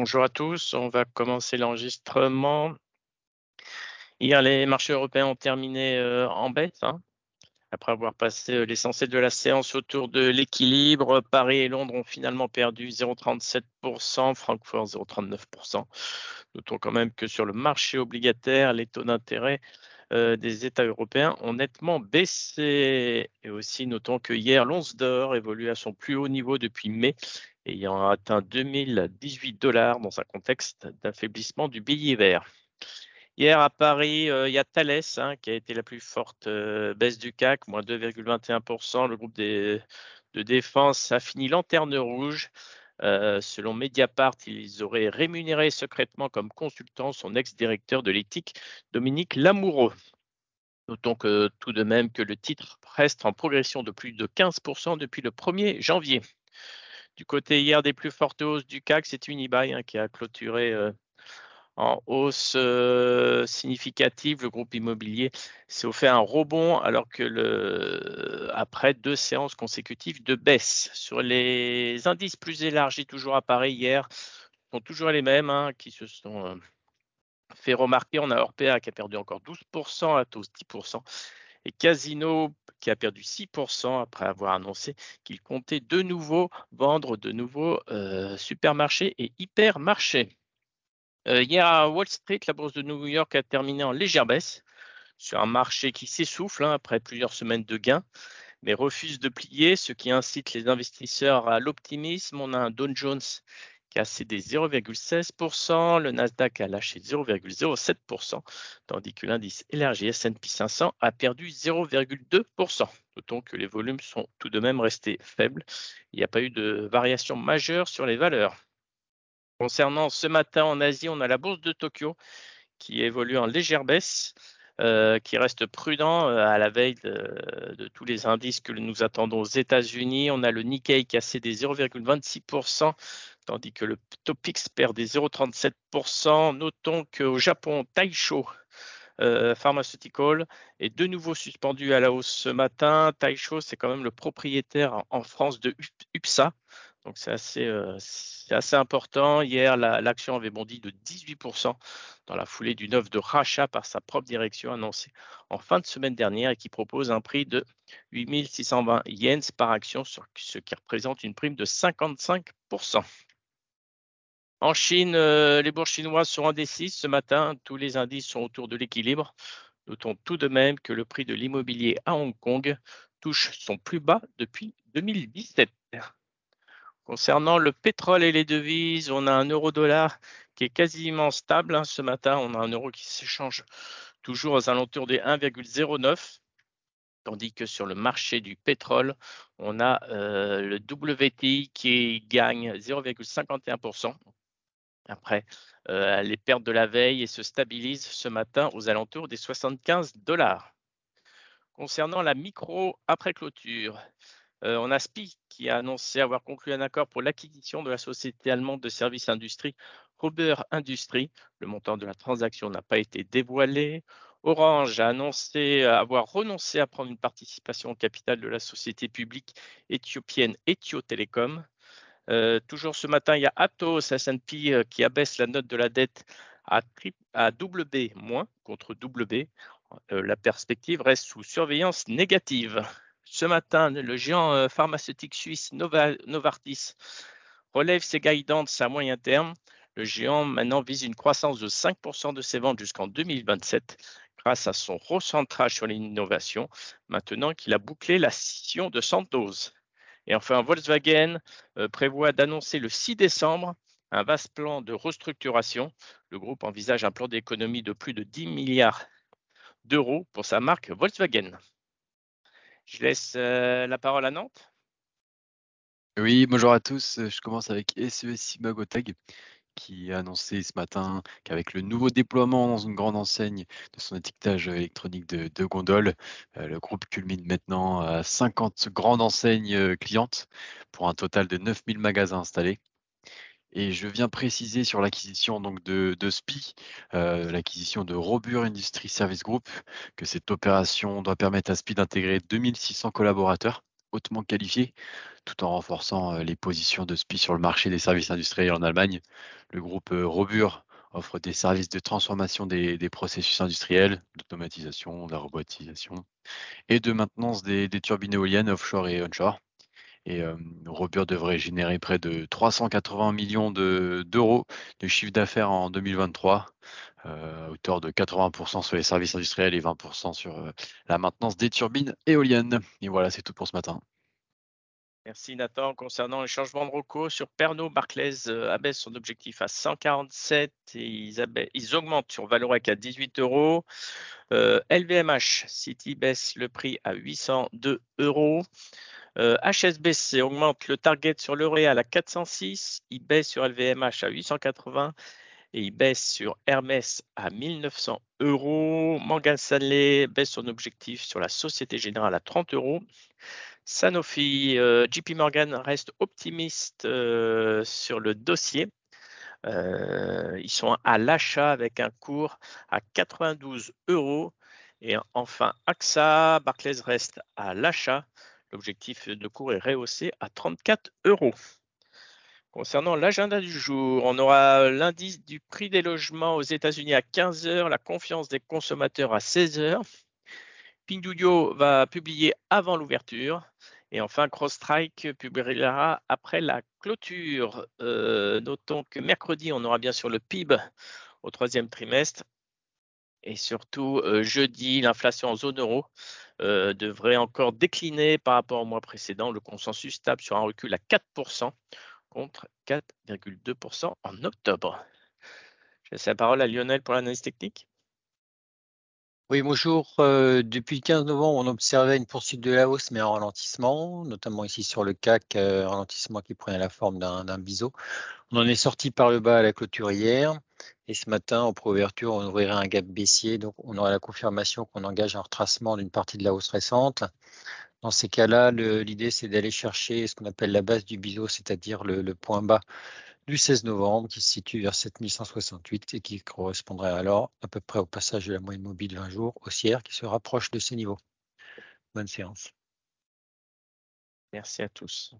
Bonjour à tous, on va commencer l'enregistrement. Hier, les marchés européens ont terminé euh, en baisse, hein. après avoir passé euh, l'essentiel de la séance autour de l'équilibre. Paris et Londres ont finalement perdu 0,37%, Francfort 0,39%. Notons quand même que sur le marché obligataire, les taux d'intérêt euh, des États européens ont nettement baissé. Et aussi, notons que hier, l'once d'or évolue à son plus haut niveau depuis mai, ayant atteint 2018 dollars dans un contexte d'affaiblissement du billet vert. Hier à Paris, euh, il y a Thales hein, qui a été la plus forte euh, baisse du CAC, moins 2,21%. Le groupe de défense a fini lanterne rouge. selon Mediapart, ils auraient rémunéré secrètement comme consultant son ex-directeur de l'éthique, Dominique Lamoureux. Notons que tout de même que le titre reste en progression de plus de 15% depuis le 1er janvier. Du côté hier des plus fortes hausses du CAC, c'est Unibail hein, qui a clôturé euh, en hausse euh, significative. Le groupe immobilier s'est offert un rebond alors que après deux séances consécutives de baisse. Sur les indices plus élargis, toujours à Paris hier, sont toujours les mêmes hein, qui se sont euh, fait remarquer. On a Orpea qui a perdu encore 12%, Atos 10%, et Casino qui a perdu 6% après avoir annoncé qu'il comptait de nouveau vendre de nouveaux euh, supermarchés et hypermarchés. Euh, hier à Wall Street, la bourse de New York a terminé en légère baisse sur un marché qui s'essouffle hein, après plusieurs semaines de gains, mais refuse de plier, ce qui incite les investisseurs à l'optimisme. On a un Dow Jones qui a cédé 0,16%, le Nasdaq a lâché 0,07%, tandis que l'indice élargi S&P 500 a perdu 0,2%. Notons que les volumes sont tout de même restés faibles. Il n'y a pas eu de variation majeure sur les valeurs. Concernant ce matin en Asie, on a la bourse de Tokyo qui évolue en légère baisse. Euh, qui reste prudent euh, à la veille de, tous les indices que nous attendons aux États-Unis. On a le Nikkei qui a cédé 0,26%, tandis que le Topix perd des 0,37%. Notons qu'au Japon, Taisho euh, Pharmaceutical est de nouveau suspendu à la hausse ce matin. Taisho, c'est quand même le propriétaire en France de UPSA. Donc c'est assez, euh, assez, important. Hier, l'action avait bondi de 18% dans la foulée d'une offre de rachat par sa propre direction annoncée en fin de semaine dernière et qui propose un prix de 8620 yens par action, ce qui représente une prime de 55%. En Chine, euh, les bourses chinoises sont indécises ce matin. Tous les indices sont autour de l'équilibre. Notons tout de même que le prix de l'immobilier à Hong Kong touche son plus bas depuis 2017. Concernant le pétrole et les devises, on a un euro-dollar qui est quasiment stable. Hein. Ce matin, on a un euro qui s'échange toujours aux alentours des 1,09 tandis que sur le marché du pétrole, on a euh, le WTI qui gagne 0,51% après euh, les pertes de la veille et se stabilise ce matin aux alentours des 75 dollars. Concernant la micro après clôture, euh, on a SPI qui a annoncé avoir conclu un accord pour l'acquisition de la société allemande de services industrie Rober Industrie. Le montant de la transaction n'a pas été dévoilé. Orange a annoncé avoir renoncé à prendre une participation au capital de la société publique éthiopienne Ethio Telecom. Euh, toujours ce matin, il y a Atos S&P euh, qui abaisse la note de la dette à, à moins contre double B. Euh, la perspective reste sous surveillance négative. Ce matin, le géant pharmaceutique suisse Novartis relève ses guidances à moyen terme. Le géant maintenant vise une croissance de 5% de ses ventes jusqu'en 2027 grâce à son recentrage sur l'innovation, maintenant qu'il a bouclé la scission de Sandoz. Et enfin, Volkswagen euh, prévoit d'annoncer le 6 décembre un vaste plan de restructuration. Le groupe envisage un plan d'économie de plus de 10 milliards d'euros pour sa marque Volkswagen. Je laisse euh, la parole à Nantes. Oui, bonjour à tous. Je commence avec SES Simagotag qui a annoncé ce matin qu'avec le nouveau déploiement dans une grande enseigne de son étiquetage électronique de, de gondole, euh, le groupe culmine maintenant à 50 grandes enseignes euh, clientes pour un total de 9000 magasins installés. Et je viens préciser sur l'acquisition donc de, SPI, euh, l'acquisition de Robur Industry Service Group, que cette opération doit permettre à SPI d'intégrer 2600 collaborateurs hautement qualifiés, tout en renforçant euh, les positions de SPI sur le marché des services industriels en Allemagne. Le groupe euh, Robur offre des services de transformation des, processus industriels, d'automatisation, de la robotisation et de maintenance des turbines éoliennes offshore et onshore. Et euh, Robur devrait générer près de 380 millions de- d'euros de, chiffre d'affaires en 2023, euh, hauteur de 80% sur les services industriels et 20% sur euh, la maintenance des turbines éoliennes. Et voilà, c'est tout pour ce matin. Merci Nathan. Concernant les changements de recours sur Pernod, Barclays euh, abaisse son objectif à 147 et ils, augmentent sur Valorec à 18 euros. Euh, LVMH City baisse le prix à 802 euros. Euh, HSBC augmente le target sur l'Oréal à 406, il baisse sur LVMH à 880 et il baisse sur Hermès à 1900 euros. Morgan Stanley baisse son objectif sur la Société Générale à 30 euros. Sanofi, euh, JP Morgan reste optimiste euh, sur le dossier. Euh, ils sont à l'achat avec un cours à 92 euros. Et enfin, AXA, Barclays reste à l'achat. L'objectif de cours est rehaussé à 34 euros. Concernant l'agenda du jour, on aura l'indice du prix des logements aux États-Unis à 15 heures, la confiance des consommateurs à 16 heures. Pinduoduo va publier avant l'ouverture. Et enfin, CrossStrike publiera après la clôture. Euh, notons que mercredi, on aura bien sûr le PIB au troisième trimestre. Et surtout, euh, jeudi, l'inflation en zone euro euh, devrait encore décliner par rapport au mois précédent. Le consensus stable sur un recul à 4% contre 4,2% en octobre. Je laisse la parole à Lionel pour l'analyse technique. Oui, bonjour. Euh, depuis le 15 novembre, on observait une poursuite de la hausse, mais un ralentissement, notamment ici sur le CAC, euh, ralentissement qui prenait la forme d'un biseau. On en est sorti par le bas à la clôture hier, et ce matin, en préouverture, on ouvrirait un gap baissier, donc on aura la confirmation qu'on engage un retracement d'une partie de la hausse récente. Dans ces cas-là, l'idée, c'est d'aller chercher ce qu'on appelle la base du biseau, c'est-à-dire le, le point bas du 16 novembre qui se situe vers 7168 et qui correspondrait alors à peu près au passage de la moyenne mobile 20 jours haussière qui se rapproche de ces niveaux. Bonne séance. Merci à tous.